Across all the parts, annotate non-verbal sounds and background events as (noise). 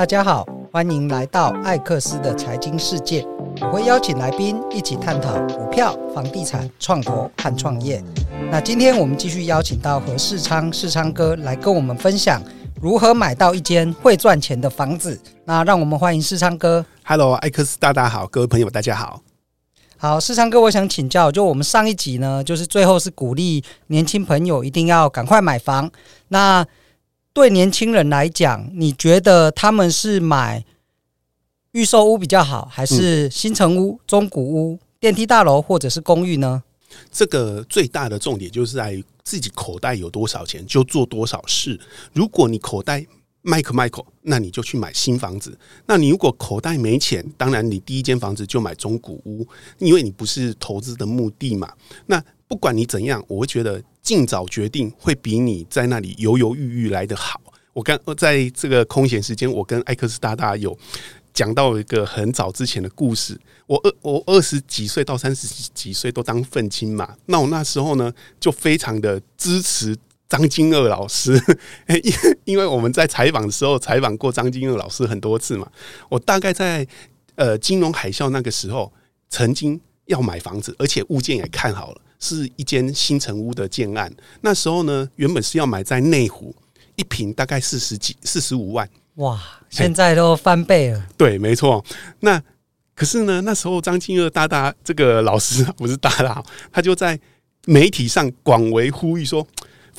大家好，欢迎来到艾克斯的财经世界。我会邀请来宾一起探讨股票、房地产、创投和创业。那今天我们继续邀请到何世昌世昌哥来跟我们分享如何买到一间会赚钱的房子。那让我们欢迎世昌哥。Hello，艾克斯大大好，各位朋友大家好。好，世昌哥，我想请教，就我们上一集呢，就是最后是鼓励年轻朋友一定要赶快买房。那对年轻人来讲，你觉得他们是买预售屋比较好，还是新城屋、中古屋、电梯大楼或者是公寓呢？这个最大的重点就是在于自己口袋有多少钱就做多少事。如果你口袋麦克麦克，那你就去买新房子。那你如果口袋没钱，当然你第一间房子就买中古屋，因为你不是投资的目的嘛。那不管你怎样，我会觉得。尽早决定会比你在那里犹犹豫豫来得好。我刚在这个空闲时间，我跟艾克斯大大有讲到一个很早之前的故事。我二我二十几岁到三十几岁都当愤青嘛，那我那时候呢就非常的支持张金二老师，(laughs) 因因为我们在采访的时候采访过张金二老师很多次嘛。我大概在呃金融海啸那个时候，曾经要买房子，而且物件也看好了。是一间新城屋的建案，那时候呢，原本是要买在内湖，一平大概四十几、四十五万。哇，现在都翻倍了。欸、对，没错。那可是呢，那时候张金二大大这个老师 (laughs) 不是大大，他就在媒体上广为呼吁说。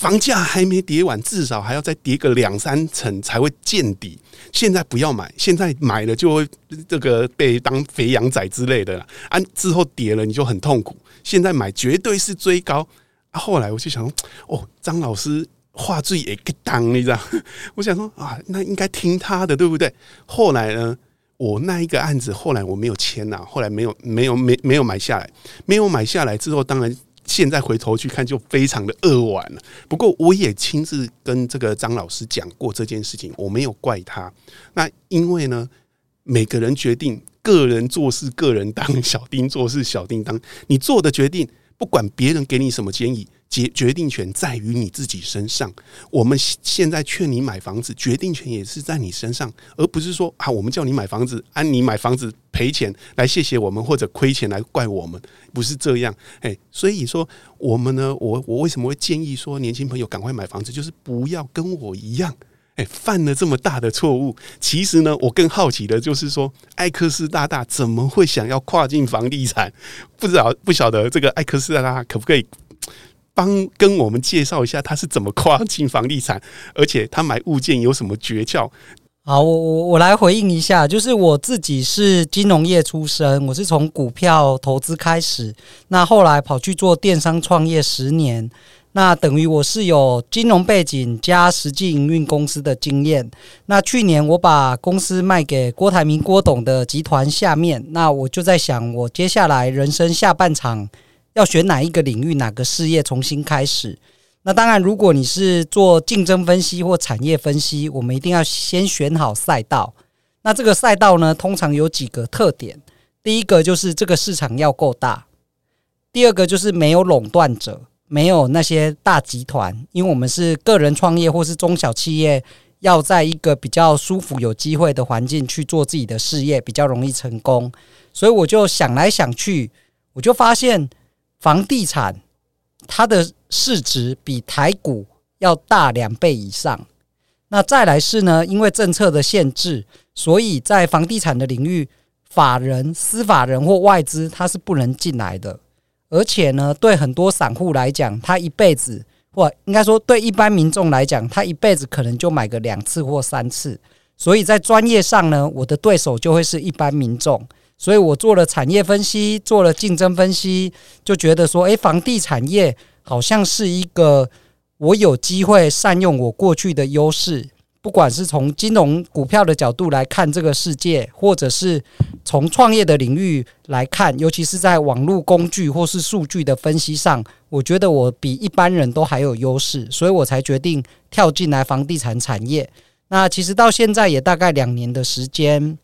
房价还没跌完，至少还要再跌个两三成才会见底。现在不要买，现在买了就会这个被当肥羊仔之类的了。啊，之后跌了你就很痛苦。现在买绝对是追高。后来我就想说，哦，张老师话最也给当，你知道？我想说啊，那应该听他的，对不对？后来呢，我那一个案子后来我没有签呐，后来没有没有没没有买下来，没有买下来之后，当然。现在回头去看，就非常的扼腕了。不过，我也亲自跟这个张老师讲过这件事情，我没有怪他。那因为呢，每个人决定，个人做事个人当，小丁做事小丁当。你做的决定，不管别人给你什么建议。决决定权在于你自己身上。我们现在劝你买房子，决定权也是在你身上，而不是说啊，我们叫你买房子，按你买房子赔钱来谢谢我们，或者亏钱来怪我们，不是这样。哎，所以说我们呢，我我为什么会建议说年轻朋友赶快买房子，就是不要跟我一样，哎，犯了这么大的错误。其实呢，我更好奇的就是说，艾克斯大大怎么会想要跨境房地产？不知道不晓得这个艾克斯大大可不可以？帮跟我们介绍一下他是怎么跨进房地产，而且他买物件有什么诀窍？好，我我我来回应一下，就是我自己是金融业出身，我是从股票投资开始，那后来跑去做电商创业十年，那等于我是有金融背景加实际营运公司的经验。那去年我把公司卖给郭台铭郭董的集团下面，那我就在想，我接下来人生下半场。要选哪一个领域，哪个事业重新开始？那当然，如果你是做竞争分析或产业分析，我们一定要先选好赛道。那这个赛道呢，通常有几个特点：第一个就是这个市场要够大；第二个就是没有垄断者，没有那些大集团。因为我们是个人创业或是中小企业，要在一个比较舒服、有机会的环境去做自己的事业，比较容易成功。所以我就想来想去，我就发现。房地产，它的市值比台股要大两倍以上。那再来是呢，因为政策的限制，所以在房地产的领域，法人、司法人或外资它是不能进来的。而且呢，对很多散户来讲，他一辈子，或应该说对一般民众来讲，他一辈子可能就买个两次或三次。所以在专业上呢，我的对手就会是一般民众。所以我做了产业分析，做了竞争分析，就觉得说，诶，房地产业好像是一个我有机会善用我过去的优势，不管是从金融股票的角度来看这个世界，或者是从创业的领域来看，尤其是在网络工具或是数据的分析上，我觉得我比一般人都还有优势，所以我才决定跳进来房地产产业。那其实到现在也大概两年的时间。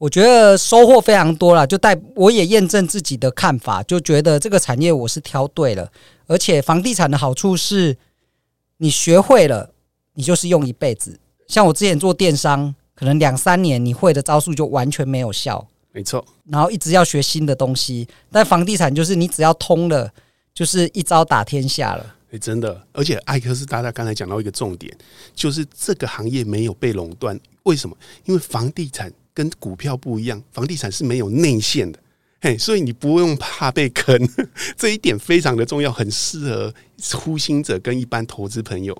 我觉得收获非常多了，就带我也验证自己的看法，就觉得这个产业我是挑对了。而且房地产的好处是，你学会了，你就是用一辈子。像我之前做电商，可能两三年你会的招数就完全没有效。没错，然后一直要学新的东西，但房地产就是你只要通了，就是一招打天下了。哎，真的，而且艾克斯大大刚才讲到一个重点，就是这个行业没有被垄断。为什么？因为房地产跟股票不一样，房地产是没有内线的，嘿，所以你不用怕被坑，(laughs) 这一点非常的重要，很适合初心者跟一般投资朋友。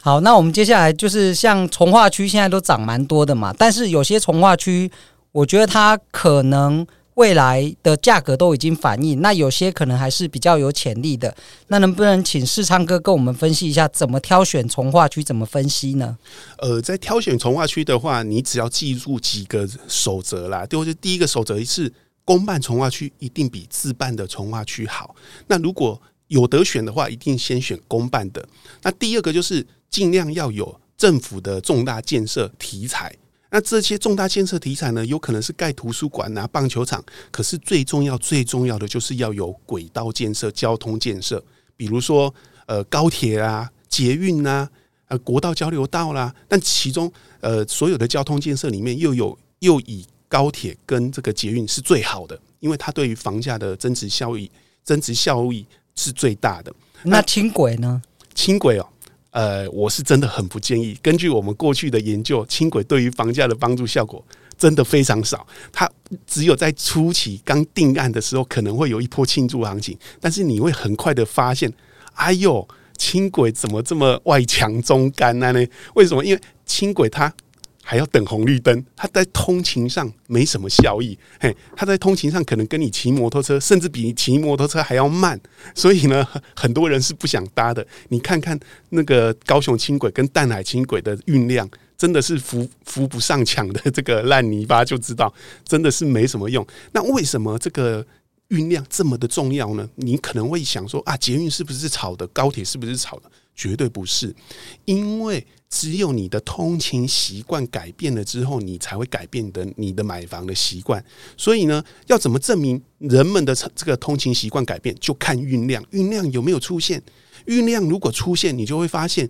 好，那我们接下来就是像从化区现在都涨蛮多的嘛，但是有些从化区。我觉得它可能未来的价格都已经反映，那有些可能还是比较有潜力的。那能不能请世昌哥跟我们分析一下，怎么挑选从化区？怎么分析呢？呃，在挑选从化区的话，你只要记住几个守则啦。就是第一个守则是，公办从化区一定比自办的从化区好。那如果有得选的话，一定先选公办的。那第二个就是尽量要有政府的重大建设题材。那这些重大建设题材呢，有可能是盖图书馆啊、棒球场，可是最重要、最重要的就是要有轨道建设、交通建设，比如说呃高铁啊、捷运啊、呃国道交流道啦。但其中呃所有的交通建设里面，又有又以高铁跟这个捷运是最好的，因为它对于房价的增值效益、增值效益是最大的。那轻轨呢？轻轨哦。呃，我是真的很不建议。根据我们过去的研究，轻轨对于房价的帮助效果真的非常少。它只有在初期刚定案的时候，可能会有一波庆祝行情，但是你会很快的发现，哎呦，轻轨怎么这么外强中干呢？为什么？因为轻轨它。还要等红绿灯，它在通勤上没什么效益。嘿，它在通勤上可能跟你骑摩托车，甚至比你骑摩托车还要慢。所以呢，(laughs) 很多人是不想搭的。你看看那个高雄轻轨跟淡海轻轨的运量，真的是扶扶不上墙的这个烂泥巴，就知道真的是没什么用。那为什么这个运量这么的重要呢？你可能会想说啊，捷运是不是炒的？高铁是不是炒的？绝对不是，因为。只有你的通勤习惯改变了之后，你才会改变的你的买房的习惯。所以呢，要怎么证明人们的这个通勤习惯改变？就看运量，运量有没有出现？运量如果出现，你就会发现，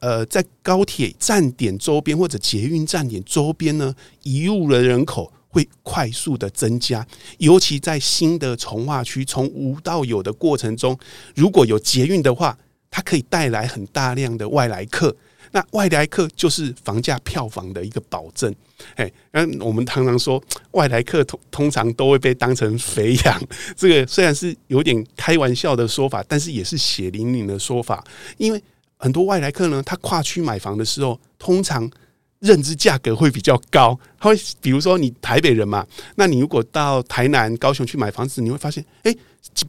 呃，在高铁站点周边或者捷运站点周边呢，移入的人口会快速的增加。尤其在新的从化区从无到有的过程中，如果有捷运的话，它可以带来很大量的外来客。那外来客就是房价票房的一个保证，哎，那，我们常常说外来客通通常都会被当成肥羊，(laughs) 这个虽然是有点开玩笑的说法，但是也是血淋淋的说法。因为很多外来客呢，他跨区买房的时候，通常认知价格会比较高。他会比如说你台北人嘛，那你如果到台南、高雄去买房子，你会发现，哎，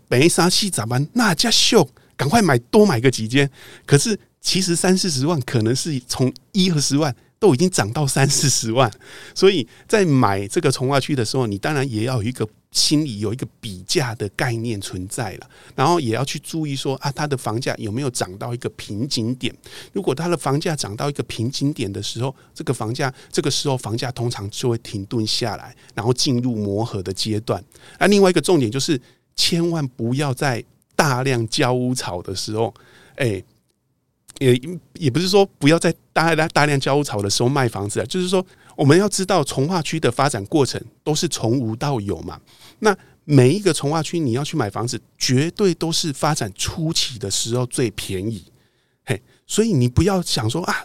北沙西咋办？那家秀，赶快买多买个几间。可是。其实三四十万可能是从一二十万都已经涨到三四十万，所以在买这个从化区的时候，你当然也要有一个心里有一个比价的概念存在了，然后也要去注意说啊，它的房价有没有涨到一个瓶颈点？如果它的房价涨到一个瓶颈点的时候，这个房价这个时候房价通常就会停顿下来，然后进入磨合的阶段。那另外一个重点就是，千万不要在大量交屋潮的时候，哎。也也不是说不要在大大大量交屋潮的时候卖房子啊，就是说我们要知道从化区的发展过程都是从无到有嘛。那每一个从化区你要去买房子，绝对都是发展初期的时候最便宜。嘿，所以你不要想说啊。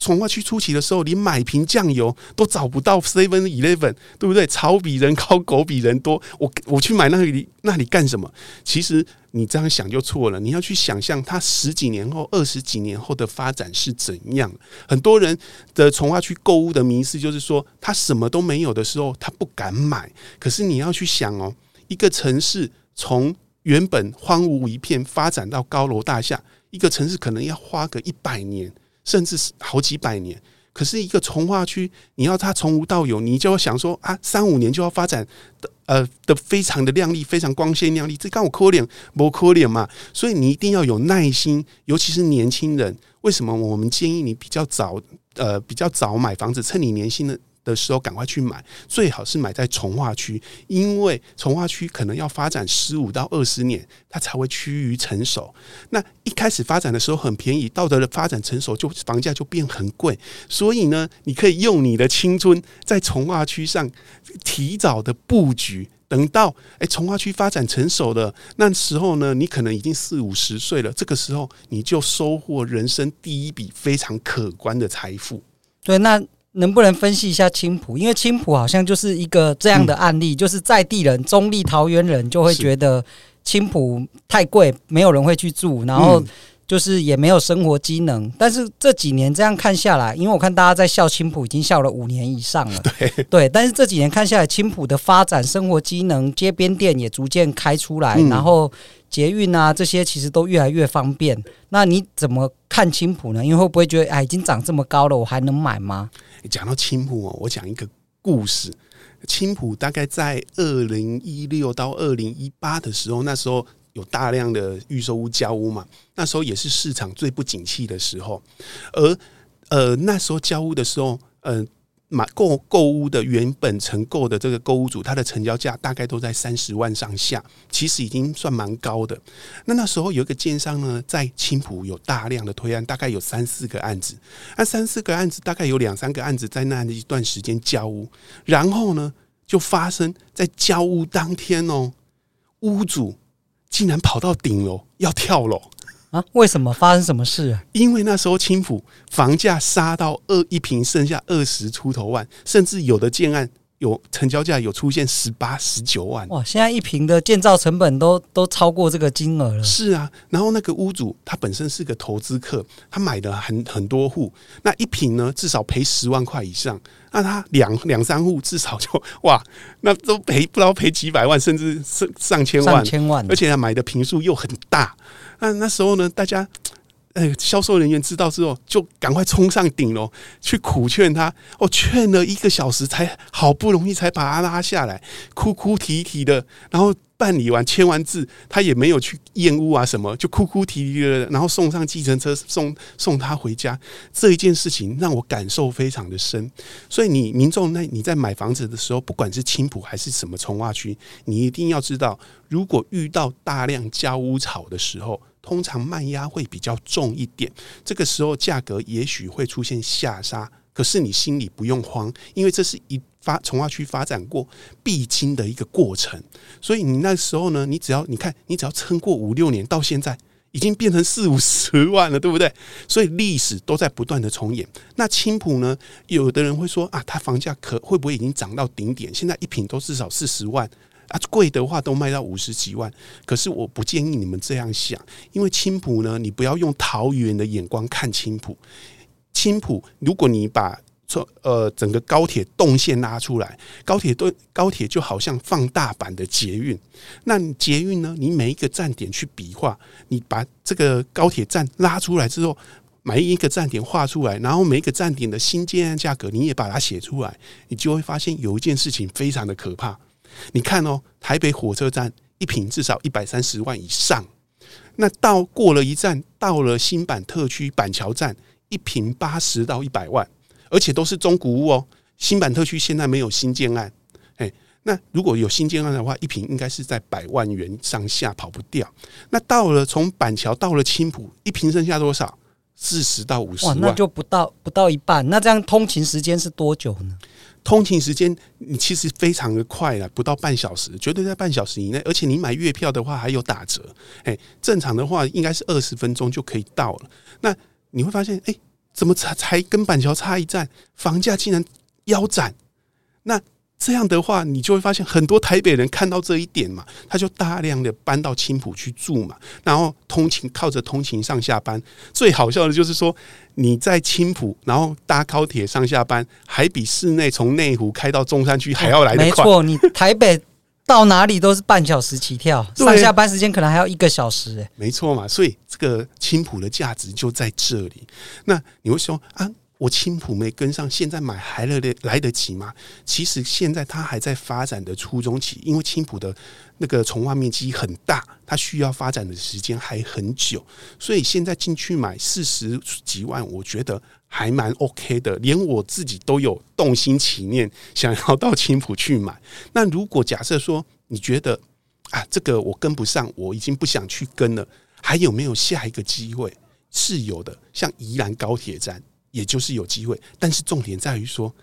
从化区初期的时候，连买瓶酱油都找不到 Seven Eleven，对不对？草比人高，狗比人多。我我去买那里那里干什么？其实你这样想就错了。你要去想象它十几年后、二十几年后的发展是怎样。很多人的从化区购物的迷思就是说，他什么都没有的时候，他不敢买。可是你要去想哦，一个城市从原本荒芜一片发展到高楼大厦，一个城市可能要花个一百年。甚至是好几百年，可是一个从化区，你要它从无到有，你就要想说啊，三五年就要发展的，呃的非常的靓丽，非常光鲜亮丽，这刚我可怜不可怜嘛？所以你一定要有耐心，尤其是年轻人。为什么我们建议你比较早，呃，比较早买房子，趁你年轻的的时候赶快去买，最好是买在从化区，因为从化区可能要发展十五到二十年，它才会趋于成熟。那一开始发展的时候很便宜，到了发展成熟就房价就变很贵。所以呢，你可以用你的青春在从化区上提早的布局，等到哎从化区发展成熟了，那时候呢，你可能已经四五十岁了，这个时候你就收获人生第一笔非常可观的财富。对，那。能不能分析一下青浦？因为青浦好像就是一个这样的案例，嗯、就是在地人、中立桃园人就会觉得青浦太贵，没有人会去住，然后就是也没有生活机能。嗯、但是这几年这样看下来，因为我看大家在笑青浦已经笑了五年以上了，(laughs) 对对。但是这几年看下来，青浦的发展、生活机能、街边店也逐渐开出来，嗯、然后。捷运啊，这些其实都越来越方便。那你怎么看青浦呢？因为会不会觉得，哎，已经涨这么高了，我还能买吗？讲到青浦哦，我讲一个故事。青浦大概在二零一六到二零一八的时候，那时候有大量的预售屋交屋嘛，那时候也是市场最不景气的时候。而呃，那时候交屋的时候，嗯、买购购物的原本承购的这个购物主，他的成交价大概都在三十万上下，其实已经算蛮高的。那那时候有一个奸商呢，在青浦有大量的推案，大概有三四个案子。那三四个案子，大概有两三个案子在那一段时间交屋，然后呢，就发生在交屋当天哦，屋主竟然跑到顶楼要跳楼。啊？为什么发生什么事啊？因为那时候青浦房价杀到二一平剩下二十出头万，甚至有的建案有成交价有出现十八、十九万。哇！现在一平的建造成本都都超过这个金额了。是啊，然后那个屋主他本身是个投资客，他买的很很多户，那一平呢至少赔十万块以上。那他两两三户至少就哇，那都赔不知道赔几百万，甚至上上千万，上千万，而且他买的平数又很大。那那时候呢，大家，呃，(tsk) 销售人员知道之后，就赶快冲上顶楼去苦劝他。哦，劝了一个小时，才好不容易才把他拉下来，哭哭啼啼的，然后。办理完签完字，他也没有去验屋啊什么，就哭哭啼啼的，然后送上计程车送送他回家。这一件事情让我感受非常的深。所以你民众那你在买房子的时候，不管是青浦还是什么从化区，你一定要知道，如果遇到大量交屋潮的时候，通常卖压会比较重一点，这个时候价格也许会出现下杀。可是你心里不用慌，因为这是一发从化区发展过必经的一个过程，所以你那时候呢，你只要你看，你只要撑过五六年，到现在已经变成四五十万了，对不对？所以历史都在不断的重演。那青浦呢？有的人会说啊，它房价可会不会已经涨到顶点？现在一平都至少四十万啊，贵的话都卖到五十几万。可是我不建议你们这样想，因为青浦呢，你不要用桃园的眼光看青浦。青浦，如果你把从呃整个高铁动线拉出来，高铁都高铁就好像放大版的捷运。那捷运呢？你每一个站点去比划，你把这个高铁站拉出来之后，每一个站点画出来，然后每一个站点的新建案价格你也把它写出来，你就会发现有一件事情非常的可怕。你看哦，台北火车站一平至少一百三十万以上，那到过了一站，到了新板特区板桥站。一平八十到一百万，而且都是中古屋哦。新板特区现在没有新建案，哎，那如果有新建案的话，一平应该是在百万元上下跑不掉。那到了从板桥到了青埔，一平剩下多少？四十到五十万，那就不到不到一半。那这样通勤时间是多久呢？通勤时间你其实非常的快了，不到半小时，绝对在半小时以内。而且你买月票的话还有打折，哎，正常的话应该是二十分钟就可以到了。那你会发现，哎，怎么才才跟板桥差一站，房价竟然腰斩？那这样的话，你就会发现很多台北人看到这一点嘛，他就大量的搬到青浦去住嘛，然后通勤靠着通勤上下班。最好笑的就是说，你在青浦，然后搭高铁上下班，还比市内从内湖开到中山区还要来得快。没错，你台北。到哪里都是半小时起跳，(laughs) 上下班时间可能还要一个小时，欸。哎，没错嘛，所以这个青浦的价值就在这里。那你会说啊，我青浦没跟上，现在买还来得来得及吗？其实现在它还在发展的初中期，因为青浦的那个从化面积很大，它需要发展的时间还很久，所以现在进去买四十几万，我觉得还蛮 OK 的，连我自己都有动心起念，想要到青浦去买。那如果假设说你觉得啊，这个我跟不上，我已经不想去跟了，还有没有下一个机会？是有的，像宜兰高铁站，也就是有机会，但是重点在于说，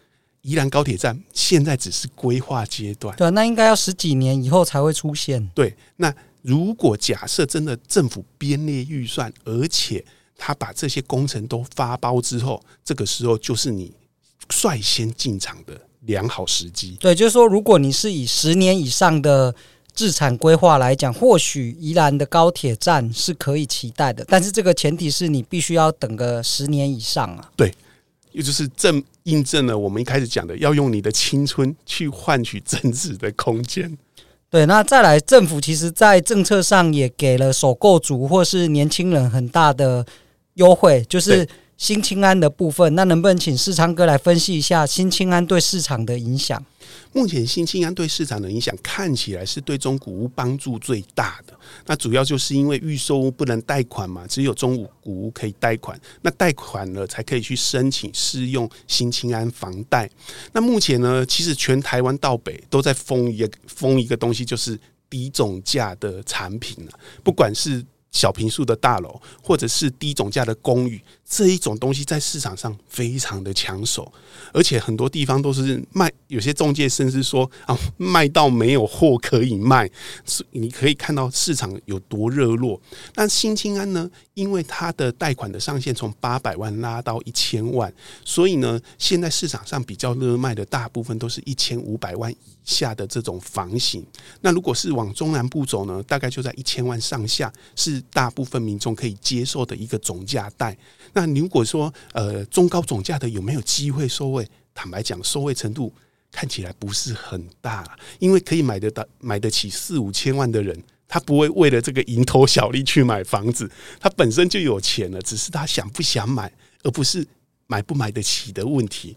宜兰高铁站现在只是规划阶段，对，那应该要十几年以后才会出现。对，那如果假设真的政府编列预算，而且他把这些工程都发包之后，这个时候就是你率先进场的良好时机。对，就是说，如果你是以十年以上的。置产规划来讲，或许宜兰的高铁站是可以期待的，但是这个前提是你必须要等个十年以上啊。对，也就是证印证了我们一开始讲的，要用你的青春去换取增值的空间。对，那再来，政府其实在政策上也给了首购族或是年轻人很大的优惠，就是新青安的部分。那能不能请世昌哥来分析一下新青安对市场的影响？目前新青安对市场的影响看起来是对中古屋帮助最大的。那主要就是因为预售屋不能贷款嘛，只有中古屋可以贷款。那贷款了才可以去申请适用新青安房贷。那目前呢，其实全台湾到北都在封一个封一个东西，就是低总价的产品了，不管是。小平数的大楼，或者是低总价的公寓，这一种东西在市场上非常的抢手，而且很多地方都是卖，有些中介甚至说啊，卖到没有货可以卖，你可以看到市场有多热络。那新青安呢，因为它的贷款的上限从八百万拉到一千万，所以呢，现在市场上比较热卖的大部分都是一千五百万以下的这种房型。那如果是往中南部走呢，大概就在一千万上下是。大部分民众可以接受的一个总价带，那如果说呃中高总价的有没有机会受惠？坦白讲，受惠程度看起来不是很大，因为可以买得到、买得起四五千万的人，他不会为了这个蝇头小利去买房子，他本身就有钱了，只是他想不想买，而不是买不买得起的问题。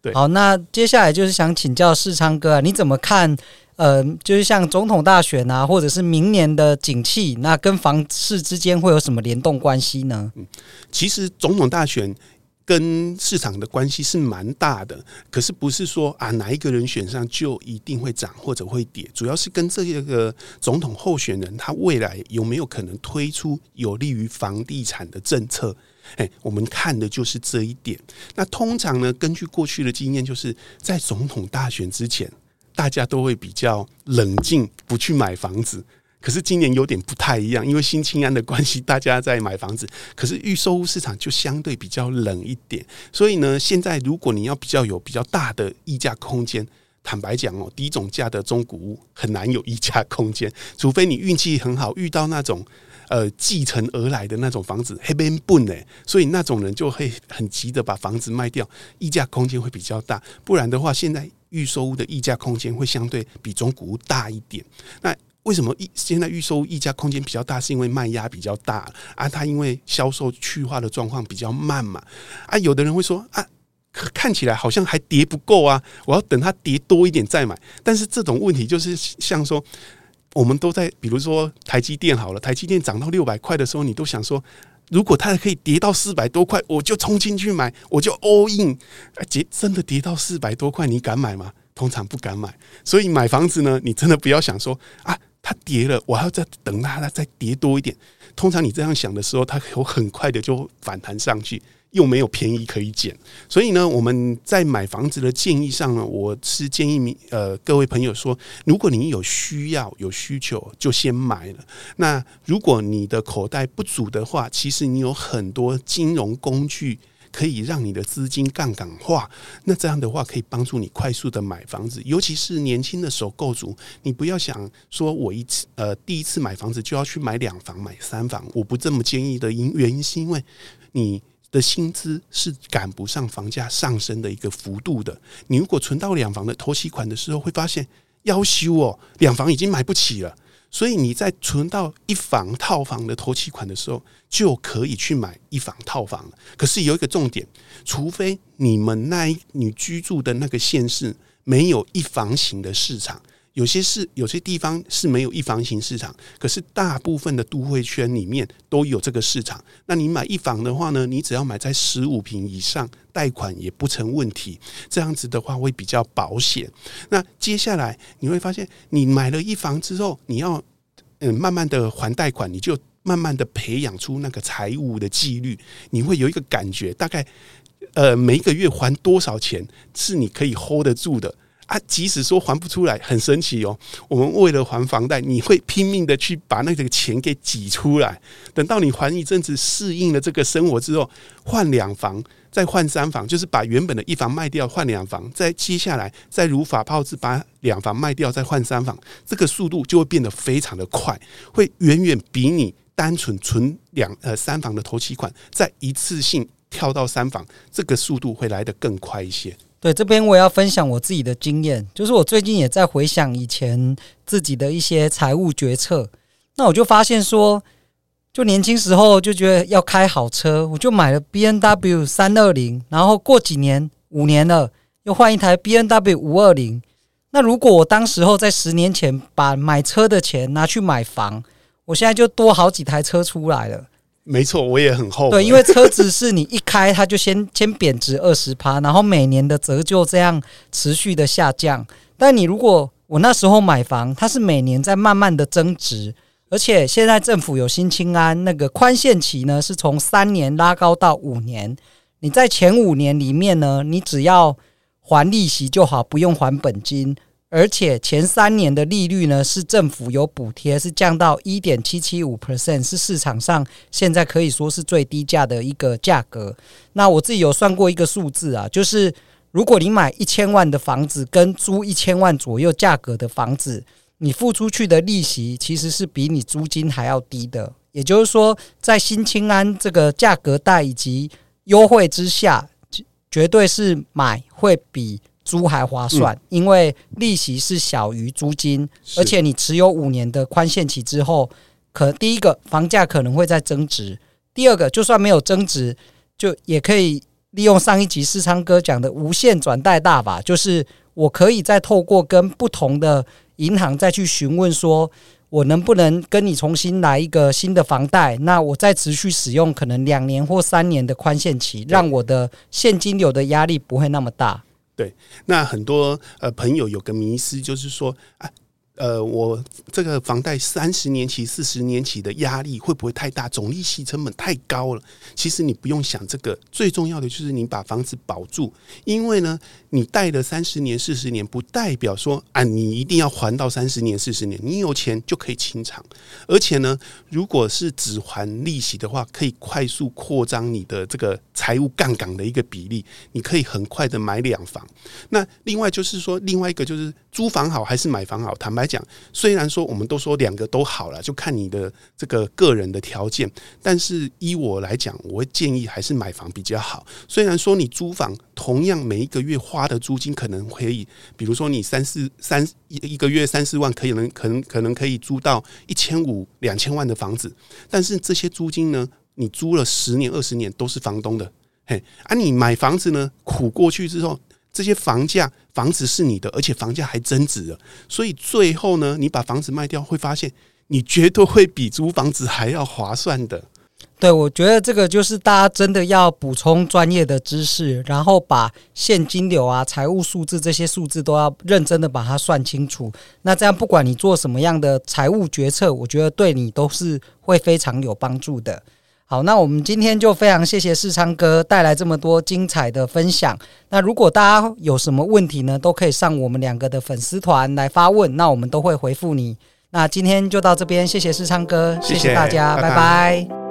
对，好，那接下来就是想请教世昌哥啊，你怎么看？呃，就是像总统大选啊，或者是明年的景气，那跟房市之间会有什么联动关系呢？嗯，其实总统大选跟市场的关系是蛮大的，可是不是说啊哪一个人选上就一定会涨或者会跌，主要是跟这个总统候选人他未来有没有可能推出有利于房地产的政策。诶，我们看的就是这一点。那通常呢，根据过去的经验，就是在总统大选之前。大家都会比较冷静，不去买房子。可是今年有点不太一样，因为新青安的关系，大家在买房子。(laughs) 可是预售屋市场就相对比较冷一点。所以呢，现在如果你要比较有比较大的溢价空间，坦白讲哦，低总价的中古屋很难有溢价空间，除非你运气很好，遇到那种呃继承而来的那种房子，黑边笨呢，所以那种人就会很急的把房子卖掉，溢价空间会比较大。不然的话，现在。预售屋的溢价空间会相对比中古屋大一点。那为什么一现在预售溢价空间比较大？是因为卖压比较大啊？它因为销售去化的状况比较慢嘛？啊，有的人会说啊，看起来好像还跌不够啊，我要等它跌多一点再买。但是这种问题就是像说，我们都在比如说台积电好了，台积电涨到六百块的时候，你都想说。如果它可以跌到四百多块，我就冲进去买，我就 all in。跌真的跌到四百多块，你敢买吗？通常不敢买。所以买房子呢，你真的不要想说啊，它跌了，我还要再等它，它再跌多一点。通常你这样想的时候，它有很快的就反弹上去。又没有便宜可以捡，所以呢，我们在买房子的建议上呢，我是建议你呃各位朋友说，如果你有需要有需求，就先买了。那如果你的口袋不足的话，其实你有很多金融工具可以让你的资金杠杆化。那这样的话，可以帮助你快速的买房子，尤其是年轻的首购族，你不要想说我一次呃第一次买房子就要去买两房买三房，我不这么建议的因原因是因为你。的薪资是赶不上房价上升的一个幅度的。你如果存到两房的头期款的时候，会发现要修哦，两房已经买不起了。所以你在存到一房套房的头期款的时候，就可以去买一房套房了。可是有一个重点，除非你们那一你居住的那个县市没有一房型的市场。有些是有些地方是没有一房型市场，可是大部分的都会圈里面都有这个市场。那你买一房的话呢，你只要买在十五平以上，贷款也不成问题。这样子的话会比较保险。那接下来你会发现，你买了一房之后，你要嗯慢慢的还贷款，你就慢慢的培养出那个财务的纪律。你会有一个感觉，大概呃每一个月还多少钱是你可以 hold 得住的。啊，即使说还不出来，很神奇哦。我们为了还房贷，你会拼命的去把那个钱给挤出来。等到你还一阵子，适应了这个生活之后，换两房，再换三房，就是把原本的一房卖掉换两房，再接下来再如法炮制把两房卖掉再换三房，这个速度就会变得非常的快，会远远比你单纯存两呃三房的头期款，再一次性跳到三房，这个速度会来得更快一些。对，这边我要分享我自己的经验，就是我最近也在回想以前自己的一些财务决策，那我就发现说，就年轻时候就觉得要开好车，我就买了 B N W 三二零，然后过几年五年了，又换一台 B N W 五二零。那如果我当时候在十年前把买车的钱拿去买房，我现在就多好几台车出来了。没错，我也很后悔。对，因为车子是你一开它就先先贬值二十趴，然后每年的折旧这样持续的下降。但你如果我那时候买房，它是每年在慢慢的增值，而且现在政府有新青安那个宽限期呢，是从三年拉高到五年。你在前五年里面呢，你只要还利息就好，不用还本金。而且前三年的利率呢，是政府有补贴，是降到一点七七五 percent，是市场上现在可以说是最低价的一个价格。那我自己有算过一个数字啊，就是如果你买一千万的房子跟租一千万左右价格的房子，你付出去的利息其实是比你租金还要低的。也就是说，在新青安这个价格带以及优惠之下，绝对是买会比。租还划算，因为利息是小于租金，而且你持有五年的宽限期之后，可第一个房价可能会再增值，第二个就算没有增值，就也可以利用上一集世昌哥讲的无限转贷大法，就是我可以再透过跟不同的银行再去询问，说我能不能跟你重新来一个新的房贷，那我再持续使用可能两年或三年的宽限期，让我的现金流的压力不会那么大。对，那很多呃朋友有个迷思，就是说啊。呃，我这个房贷三十年期、四十年期的压力会不会太大？总利息成本太高了。其实你不用想这个，最重要的就是你把房子保住。因为呢，你贷了三十年、四十年，不代表说啊，你一定要还到三十年、四十年。你有钱就可以清偿。而且呢，如果是只还利息的话，可以快速扩张你的这个财务杠杆的一个比例。你可以很快的买两房。那另外就是说，另外一个就是租房好还是买房好？坦白。讲，虽然说我们都说两个都好了，就看你的这个个人的条件，但是依我来讲，我会建议还是买房比较好。虽然说你租房同样每一个月花的租金可能可以，比如说你三四三一一个月三四万，可以能可能可能可以租到一千五两千万的房子，但是这些租金呢，你租了十年二十年都是房东的，嘿，啊，你买房子呢，苦过去之后。这些房价，房子是你的，而且房价还增值了，所以最后呢，你把房子卖掉，会发现你绝对会比租房子还要划算的。对，我觉得这个就是大家真的要补充专业的知识，然后把现金流啊、财务数字这些数字都要认真的把它算清楚。那这样不管你做什么样的财务决策，我觉得对你都是会非常有帮助的。好，那我们今天就非常谢谢世昌哥带来这么多精彩的分享。那如果大家有什么问题呢，都可以上我们两个的粉丝团来发问，那我们都会回复你。那今天就到这边，谢谢世昌哥，谢谢，大家，拜拜。拜拜。